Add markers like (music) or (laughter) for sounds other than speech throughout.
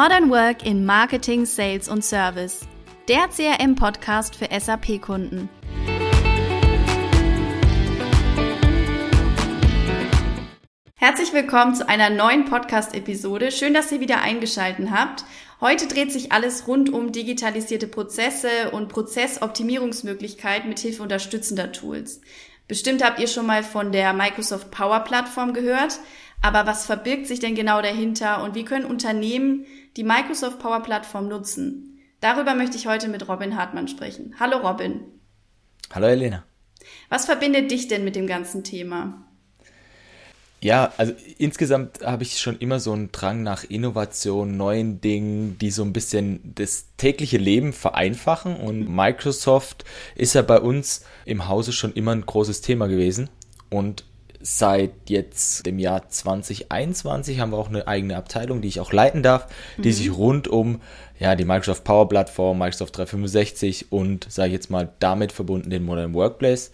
Modern Work in Marketing, Sales und Service. Der CRM-Podcast für SAP-Kunden. Herzlich willkommen zu einer neuen Podcast-Episode. Schön, dass ihr wieder eingeschaltet habt. Heute dreht sich alles rund um digitalisierte Prozesse und Prozessoptimierungsmöglichkeiten mit Hilfe unterstützender Tools. Bestimmt habt ihr schon mal von der Microsoft Power Plattform gehört. Aber was verbirgt sich denn genau dahinter und wie können Unternehmen die Microsoft Power Plattform nutzen? Darüber möchte ich heute mit Robin Hartmann sprechen. Hallo Robin. Hallo Elena. Was verbindet dich denn mit dem ganzen Thema? Ja, also insgesamt habe ich schon immer so einen Drang nach Innovation, neuen Dingen, die so ein bisschen das tägliche Leben vereinfachen. Und Microsoft ist ja bei uns im Hause schon immer ein großes Thema gewesen. Und seit jetzt dem Jahr 2021 haben wir auch eine eigene Abteilung, die ich auch leiten darf, die mhm. sich rund um ja, die Microsoft Power Plattform, Microsoft 365 und, sage ich jetzt mal, damit verbunden den Modern Workplace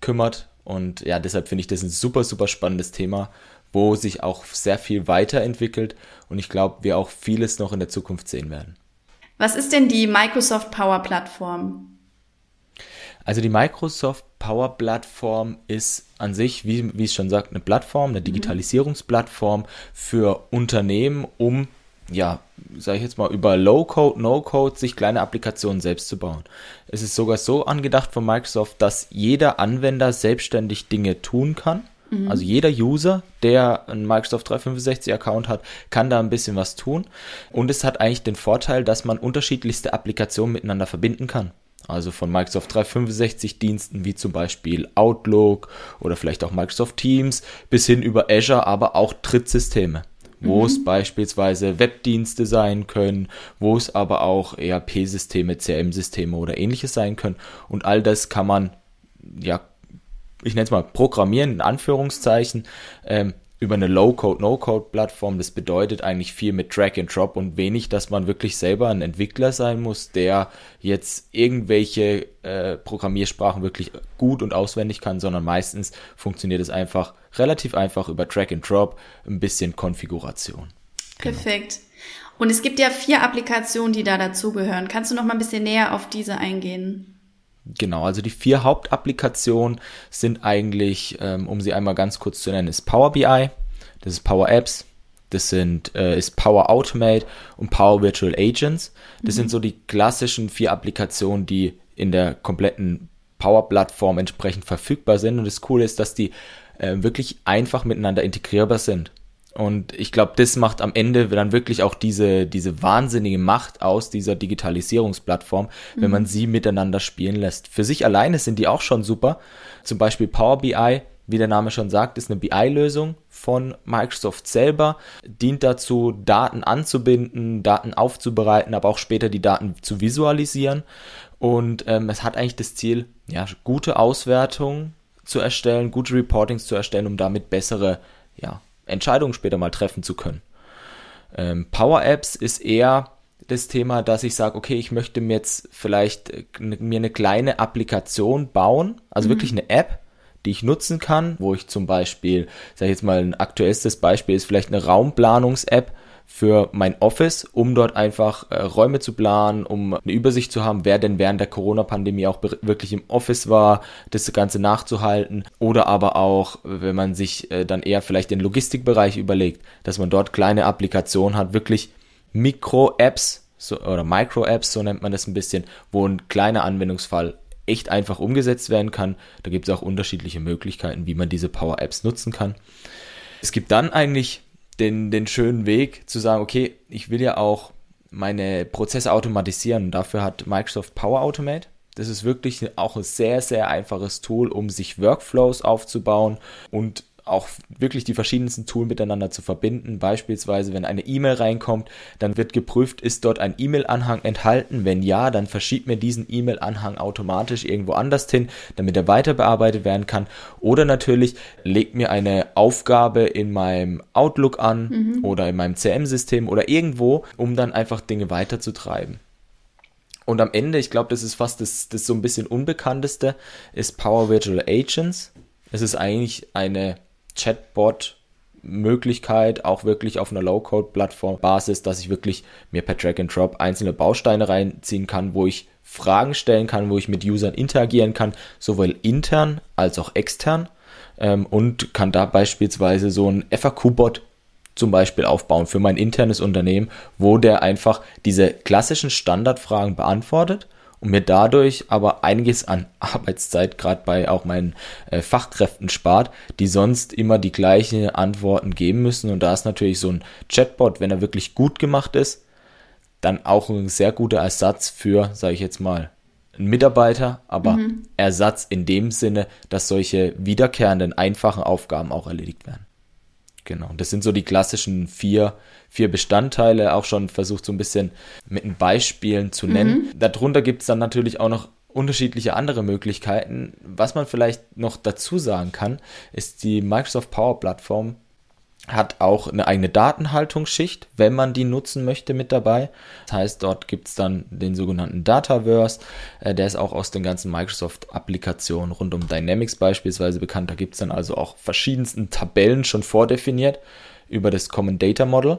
kümmert. Und ja, deshalb finde ich das ein super, super spannendes Thema, wo sich auch sehr viel weiterentwickelt und ich glaube, wir auch vieles noch in der Zukunft sehen werden. Was ist denn die Microsoft Power Plattform? Also die Microsoft Power Plattform ist an sich, wie, wie es schon sagt, eine Plattform, eine mhm. Digitalisierungsplattform für Unternehmen, um ja, sage ich jetzt mal, über Low-Code, No-Code sich kleine Applikationen selbst zu bauen. Es ist sogar so angedacht von Microsoft, dass jeder Anwender selbstständig Dinge tun kann. Mhm. Also jeder User, der einen Microsoft 365-Account hat, kann da ein bisschen was tun. Und es hat eigentlich den Vorteil, dass man unterschiedlichste Applikationen miteinander verbinden kann. Also von Microsoft 365 Diensten wie zum Beispiel Outlook oder vielleicht auch Microsoft Teams bis hin über Azure, aber auch Drittsysteme wo mhm. es beispielsweise Webdienste sein können, wo es aber auch ERP-Systeme, CRM-Systeme oder ähnliches sein können. Und all das kann man, ja, ich nenne es mal programmieren, in Anführungszeichen, ähm, über eine Low-Code, No-Code-Plattform. Das bedeutet eigentlich viel mit Drag and Drop und wenig, dass man wirklich selber ein Entwickler sein muss, der jetzt irgendwelche äh, Programmiersprachen wirklich gut und auswendig kann, sondern meistens funktioniert es einfach relativ einfach über Drag and Drop, ein bisschen Konfiguration. Genau. Perfekt. Und es gibt ja vier Applikationen, die da dazugehören. Kannst du noch mal ein bisschen näher auf diese eingehen? Genau, also die vier Hauptapplikationen sind eigentlich, ähm, um sie einmal ganz kurz zu nennen, ist Power BI, das ist Power Apps, das sind, äh, ist Power Automate und Power Virtual Agents. Das mhm. sind so die klassischen vier Applikationen, die in der kompletten Power-Plattform entsprechend verfügbar sind. Und das Coole ist, dass die äh, wirklich einfach miteinander integrierbar sind. Und ich glaube, das macht am Ende dann wirklich auch diese, diese wahnsinnige Macht aus dieser Digitalisierungsplattform, wenn mhm. man sie miteinander spielen lässt. Für sich alleine sind die auch schon super. Zum Beispiel Power BI, wie der Name schon sagt, ist eine BI-Lösung von Microsoft selber, dient dazu, Daten anzubinden, Daten aufzubereiten, aber auch später die Daten zu visualisieren. Und ähm, es hat eigentlich das Ziel, ja, gute Auswertungen zu erstellen, gute Reportings zu erstellen, um damit bessere ja, Entscheidungen später mal treffen zu können. Ähm, Power Apps ist eher das Thema, dass ich sage, okay, ich möchte mir jetzt vielleicht äh, mir eine kleine Applikation bauen, also mhm. wirklich eine App, die ich nutzen kann, wo ich zum Beispiel, sage ich jetzt mal, ein aktuellstes Beispiel ist vielleicht eine Raumplanungs-App, für mein Office, um dort einfach äh, Räume zu planen, um eine Übersicht zu haben, wer denn während der Corona-Pandemie auch wirklich im Office war, das Ganze nachzuhalten. Oder aber auch, wenn man sich äh, dann eher vielleicht den Logistikbereich überlegt, dass man dort kleine Applikationen hat, wirklich Mikro-Apps so, oder Micro-Apps, so nennt man das ein bisschen, wo ein kleiner Anwendungsfall echt einfach umgesetzt werden kann. Da gibt es auch unterschiedliche Möglichkeiten, wie man diese Power-Apps nutzen kann. Es gibt dann eigentlich den, den schönen Weg zu sagen, okay, ich will ja auch meine Prozesse automatisieren. Dafür hat Microsoft Power Automate. Das ist wirklich auch ein sehr, sehr einfaches Tool, um sich Workflows aufzubauen und auch wirklich die verschiedensten Tools miteinander zu verbinden. Beispielsweise, wenn eine E-Mail reinkommt, dann wird geprüft, ist dort ein E-Mail-Anhang enthalten. Wenn ja, dann verschiebt mir diesen E-Mail-Anhang automatisch irgendwo anders hin, damit er weiter bearbeitet werden kann. Oder natürlich legt mir eine Aufgabe in meinem Outlook an mhm. oder in meinem CM-System oder irgendwo, um dann einfach Dinge weiterzutreiben. Und am Ende, ich glaube, das ist fast das, das so ein bisschen unbekannteste, ist Power Virtual Agents. Es ist eigentlich eine Chatbot Möglichkeit, auch wirklich auf einer Low-Code-Plattform-Basis, dass ich wirklich mir per Drag and Drop einzelne Bausteine reinziehen kann, wo ich Fragen stellen kann, wo ich mit Usern interagieren kann, sowohl intern als auch extern ähm, und kann da beispielsweise so ein FAQ-Bot zum Beispiel aufbauen für mein internes Unternehmen, wo der einfach diese klassischen Standardfragen beantwortet und mir dadurch aber einiges an (laughs) Arbeitszeit gerade bei auch meinen äh, Fachkräften spart, die sonst immer die gleichen Antworten geben müssen. Und da ist natürlich so ein Chatbot, wenn er wirklich gut gemacht ist, dann auch ein sehr guter Ersatz für, sage ich jetzt mal, einen Mitarbeiter, aber mhm. Ersatz in dem Sinne, dass solche wiederkehrenden, einfachen Aufgaben auch erledigt werden. Genau, das sind so die klassischen vier, vier Bestandteile, auch schon versucht so ein bisschen mit Beispielen zu nennen. Mhm. Darunter gibt es dann natürlich auch noch unterschiedliche andere Möglichkeiten. Was man vielleicht noch dazu sagen kann, ist die Microsoft Power Plattform hat auch eine eigene Datenhaltungsschicht, wenn man die nutzen möchte, mit dabei. Das heißt, dort gibt es dann den sogenannten Dataverse, äh, der ist auch aus den ganzen Microsoft-Applikationen rund um Dynamics beispielsweise bekannt. Da gibt es dann also auch verschiedensten Tabellen schon vordefiniert über das Common Data Model.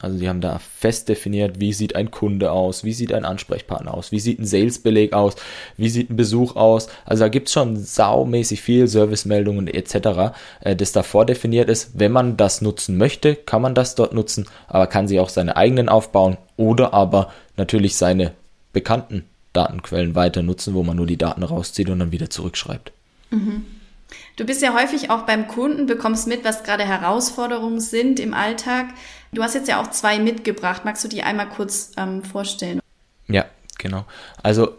Also die haben da fest definiert, wie sieht ein Kunde aus, wie sieht ein Ansprechpartner aus, wie sieht ein Salesbeleg aus, wie sieht ein Besuch aus. Also da gibt es schon saumäßig viel Servicemeldungen etc., äh, das da vordefiniert ist. Wenn man das nutzen möchte, kann man das dort nutzen, aber kann sich auch seine eigenen aufbauen oder aber natürlich seine bekannten Datenquellen weiter nutzen, wo man nur die Daten rauszieht und dann wieder zurückschreibt. Mhm. Du bist ja häufig auch beim Kunden, bekommst mit, was gerade Herausforderungen sind im Alltag. Du hast jetzt ja auch zwei mitgebracht. Magst du die einmal kurz ähm, vorstellen? Ja, genau. Also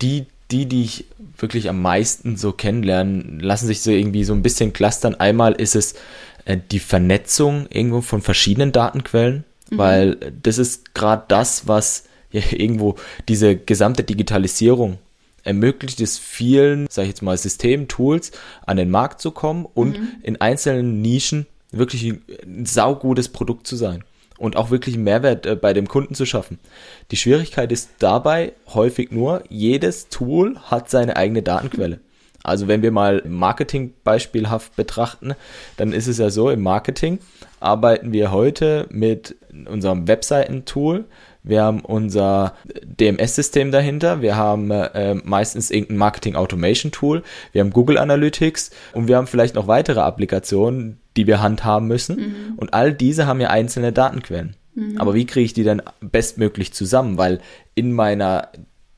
die, die, die ich wirklich am meisten so kennenlernen, lassen sich so irgendwie so ein bisschen clustern. Einmal ist es äh, die Vernetzung irgendwo von verschiedenen Datenquellen, mhm. weil das ist gerade das, was ja irgendwo diese gesamte Digitalisierung ermöglicht es vielen, sage ich jetzt mal, Systemtools an den Markt zu kommen und mhm. in einzelnen Nischen wirklich ein saugutes Produkt zu sein und auch wirklich einen Mehrwert äh, bei dem Kunden zu schaffen. Die Schwierigkeit ist dabei häufig nur, jedes Tool hat seine eigene Datenquelle. Also wenn wir mal Marketing beispielhaft betrachten, dann ist es ja so, im Marketing arbeiten wir heute mit unserem Webseitentool, wir haben unser DMS-System dahinter, wir haben äh, meistens irgendein Marketing Automation Tool, wir haben Google Analytics und wir haben vielleicht noch weitere Applikationen, die wir handhaben müssen. Mhm. Und all diese haben ja einzelne Datenquellen. Mhm. Aber wie kriege ich die dann bestmöglich zusammen? Weil in meiner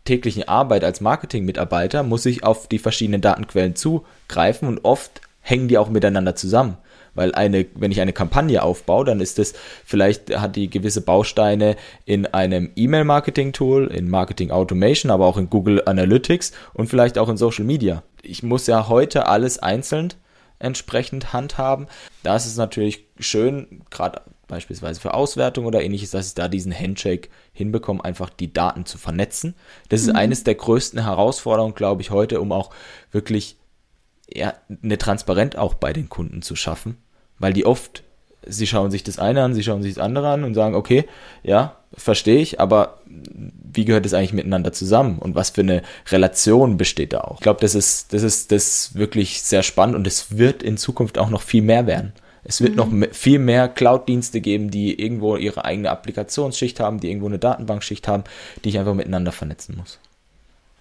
täglichen Arbeit als Marketing-Mitarbeiter muss ich auf die verschiedenen Datenquellen zugreifen und oft hängen die auch miteinander zusammen. Weil eine, wenn ich eine Kampagne aufbaue, dann ist es, vielleicht hat die gewisse Bausteine in einem E-Mail-Marketing-Tool, in Marketing Automation, aber auch in Google Analytics und vielleicht auch in Social Media. Ich muss ja heute alles einzeln entsprechend handhaben. Da ist es natürlich schön, gerade beispielsweise für Auswertung oder ähnliches, dass ich da diesen Handshake hinbekomme, einfach die Daten zu vernetzen. Das ist mhm. eines der größten Herausforderungen, glaube ich, heute, um auch wirklich ja, eine Transparenz auch bei den Kunden zu schaffen, weil die oft, sie schauen sich das eine an, sie schauen sich das andere an und sagen, okay, ja, verstehe ich, aber wie gehört es eigentlich miteinander zusammen und was für eine Relation besteht da auch? Ich glaube, das ist, das ist das wirklich sehr spannend und es wird in Zukunft auch noch viel mehr werden. Es wird mhm. noch viel mehr Cloud-Dienste geben, die irgendwo ihre eigene Applikationsschicht haben, die irgendwo eine Datenbankschicht haben, die ich einfach miteinander vernetzen muss.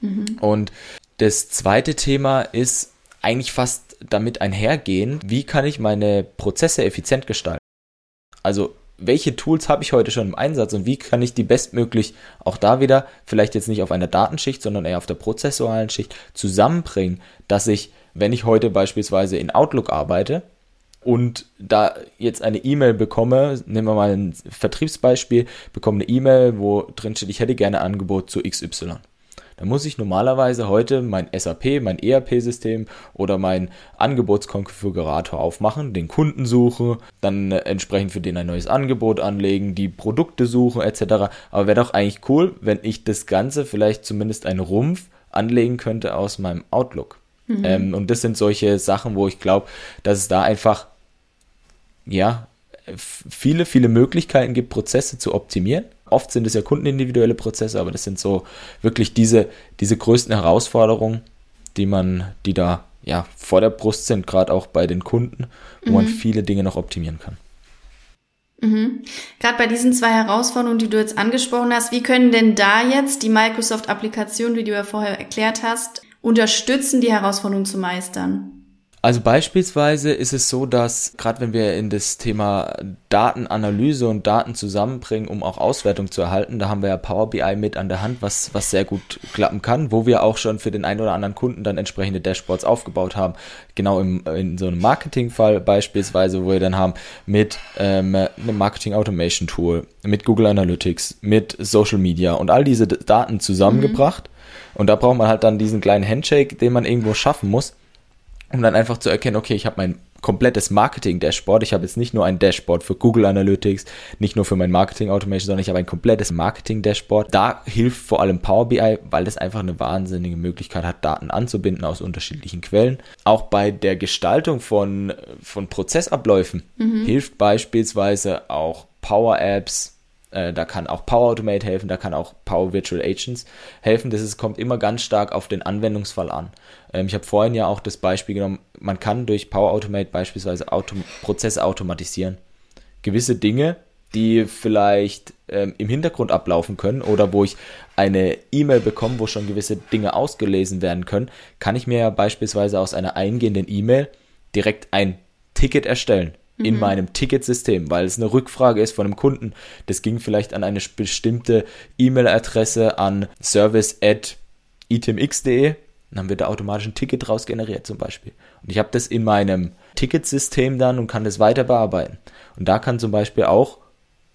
Mhm. Und das zweite Thema ist eigentlich fast damit einhergehen, wie kann ich meine Prozesse effizient gestalten. Also welche Tools habe ich heute schon im Einsatz und wie kann ich die bestmöglich auch da wieder, vielleicht jetzt nicht auf einer Datenschicht, sondern eher auf der prozessualen Schicht zusammenbringen, dass ich, wenn ich heute beispielsweise in Outlook arbeite und da jetzt eine E-Mail bekomme, nehmen wir mal ein Vertriebsbeispiel, bekomme eine E-Mail, wo drin steht, ich hätte gerne ein Angebot zu XY dann muss ich normalerweise heute mein SAP, mein ERP-System oder mein Angebotskonfigurator aufmachen, den Kunden suche, dann entsprechend für den ein neues Angebot anlegen, die Produkte suchen etc. Aber wäre doch eigentlich cool, wenn ich das Ganze vielleicht zumindest einen Rumpf anlegen könnte aus meinem Outlook. Mhm. Ähm, und das sind solche Sachen, wo ich glaube, dass es da einfach ja viele, viele Möglichkeiten gibt, Prozesse zu optimieren oft sind es ja kundenindividuelle Prozesse, aber das sind so wirklich diese, diese größten Herausforderungen, die man, die da ja vor der Brust sind, gerade auch bei den Kunden, wo mhm. man viele Dinge noch optimieren kann. Mhm. Gerade bei diesen zwei Herausforderungen, die du jetzt angesprochen hast, wie können denn da jetzt die Microsoft-Applikationen, wie du ja vorher erklärt hast, unterstützen, die Herausforderungen zu meistern? Also beispielsweise ist es so, dass gerade wenn wir in das Thema Datenanalyse und Daten zusammenbringen, um auch Auswertung zu erhalten, da haben wir ja Power BI mit an der Hand, was, was sehr gut klappen kann, wo wir auch schon für den einen oder anderen Kunden dann entsprechende Dashboards aufgebaut haben. Genau im, in so einem Marketingfall beispielsweise, wo wir dann haben mit ähm, einem Marketing Automation Tool, mit Google Analytics, mit Social Media und all diese Daten zusammengebracht. Mhm. Und da braucht man halt dann diesen kleinen Handshake, den man irgendwo schaffen muss um dann einfach zu erkennen, okay, ich habe mein komplettes Marketing-Dashboard. Ich habe jetzt nicht nur ein Dashboard für Google Analytics, nicht nur für mein Marketing-Automation, sondern ich habe ein komplettes Marketing-Dashboard. Da hilft vor allem Power BI, weil das einfach eine wahnsinnige Möglichkeit hat, Daten anzubinden aus unterschiedlichen Quellen. Auch bei der Gestaltung von, von Prozessabläufen mhm. hilft beispielsweise auch Power Apps, äh, da kann auch Power Automate helfen, da kann auch Power Virtual Agents helfen. Das ist, kommt immer ganz stark auf den Anwendungsfall an. Ähm, ich habe vorhin ja auch das Beispiel genommen, man kann durch Power Automate beispielsweise Auto Prozesse automatisieren. Gewisse Dinge, die vielleicht ähm, im Hintergrund ablaufen können oder wo ich eine E-Mail bekomme, wo schon gewisse Dinge ausgelesen werden können, kann ich mir ja beispielsweise aus einer eingehenden E-Mail direkt ein Ticket erstellen in mhm. meinem Ticketsystem, weil es eine Rückfrage ist von einem Kunden. Das ging vielleicht an eine bestimmte E-Mail-Adresse an service@itemx.de. Dann haben wir da automatisch ein Ticket draus generiert zum Beispiel. Und ich habe das in meinem Ticketsystem dann und kann das weiter bearbeiten. Und da kann zum Beispiel auch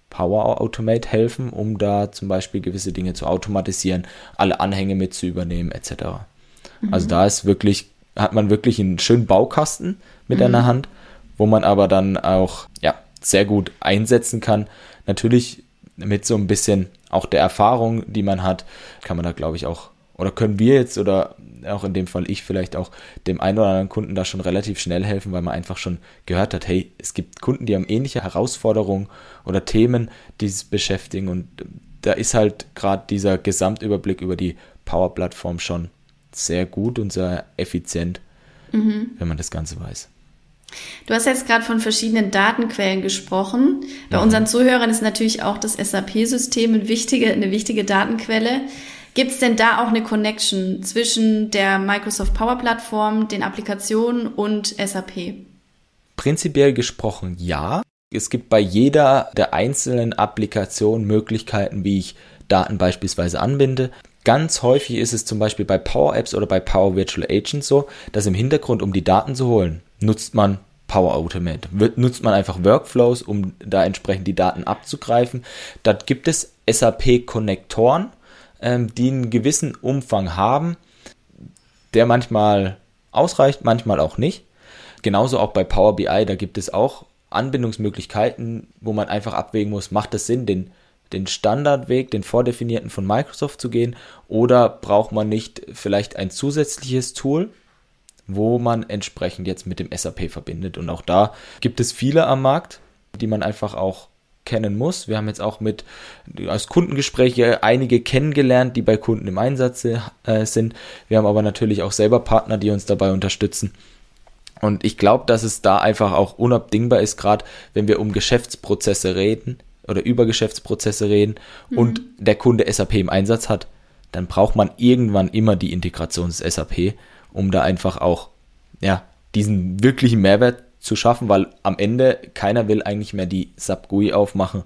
Power Automate helfen, um da zum Beispiel gewisse Dinge zu automatisieren, alle Anhänge mit zu übernehmen, etc. Mhm. Also da ist wirklich, hat man wirklich einen schönen Baukasten mit mhm. einer Hand wo man aber dann auch ja, sehr gut einsetzen kann. Natürlich mit so ein bisschen auch der Erfahrung, die man hat, kann man da, glaube ich, auch, oder können wir jetzt oder auch in dem Fall ich vielleicht auch dem einen oder anderen Kunden da schon relativ schnell helfen, weil man einfach schon gehört hat, hey, es gibt Kunden, die haben ähnliche Herausforderungen oder Themen, die es beschäftigen und da ist halt gerade dieser Gesamtüberblick über die Power-Plattform schon sehr gut und sehr effizient, mhm. wenn man das Ganze weiß. Du hast jetzt gerade von verschiedenen Datenquellen gesprochen. Bei ja. unseren Zuhörern ist natürlich auch das SAP-System eine wichtige, eine wichtige Datenquelle. Gibt es denn da auch eine Connection zwischen der Microsoft Power Plattform, den Applikationen und SAP? Prinzipiell gesprochen ja. Es gibt bei jeder der einzelnen Applikationen Möglichkeiten, wie ich Daten beispielsweise anbinde. Ganz häufig ist es zum Beispiel bei Power Apps oder bei Power Virtual Agents so, dass im Hintergrund, um die Daten zu holen, nutzt man Power Automate. Nutzt man einfach Workflows, um da entsprechend die Daten abzugreifen. Dort gibt es SAP-Konnektoren, ähm, die einen gewissen Umfang haben, der manchmal ausreicht, manchmal auch nicht. Genauso auch bei Power BI, da gibt es auch Anbindungsmöglichkeiten, wo man einfach abwägen muss, macht es Sinn, den, den Standardweg, den vordefinierten von Microsoft zu gehen, oder braucht man nicht vielleicht ein zusätzliches Tool, wo man entsprechend jetzt mit dem SAP verbindet. Und auch da gibt es viele am Markt, die man einfach auch kennen muss. Wir haben jetzt auch mit als Kundengespräche einige kennengelernt, die bei Kunden im Einsatz äh, sind. Wir haben aber natürlich auch selber Partner, die uns dabei unterstützen. Und ich glaube, dass es da einfach auch unabdingbar ist, gerade wenn wir um Geschäftsprozesse reden oder über Geschäftsprozesse reden mhm. und der Kunde SAP im Einsatz hat, dann braucht man irgendwann immer die Integration des SAP um da einfach auch, ja, diesen wirklichen Mehrwert zu schaffen, weil am Ende keiner will eigentlich mehr die SAP GUI aufmachen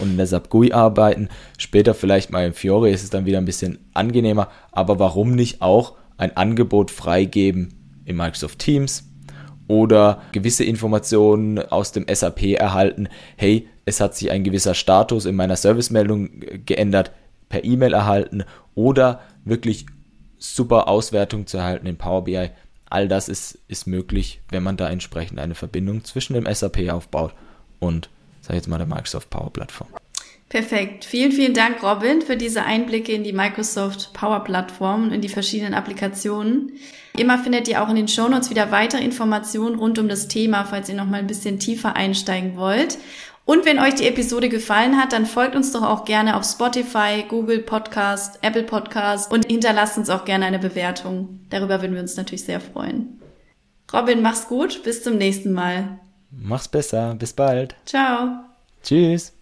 und in der SAP GUI arbeiten. Später vielleicht mal im Fiore ist es dann wieder ein bisschen angenehmer, aber warum nicht auch ein Angebot freigeben in Microsoft Teams oder gewisse Informationen aus dem SAP erhalten. Hey, es hat sich ein gewisser Status in meiner Servicemeldung geändert, per E-Mail erhalten oder wirklich super Auswertung zu erhalten in Power BI. All das ist, ist möglich, wenn man da entsprechend eine Verbindung zwischen dem SAP aufbaut und, sag ich jetzt mal, der Microsoft Power Plattform. Perfekt. Vielen, vielen Dank, Robin, für diese Einblicke in die Microsoft Power Plattform und in die verschiedenen Applikationen. Immer findet ihr auch in den Shownotes wieder weitere Informationen rund um das Thema, falls ihr noch mal ein bisschen tiefer einsteigen wollt. Und wenn euch die Episode gefallen hat, dann folgt uns doch auch gerne auf Spotify, Google Podcast, Apple Podcast und hinterlasst uns auch gerne eine Bewertung. Darüber würden wir uns natürlich sehr freuen. Robin, mach's gut. Bis zum nächsten Mal. Mach's besser. Bis bald. Ciao. Tschüss.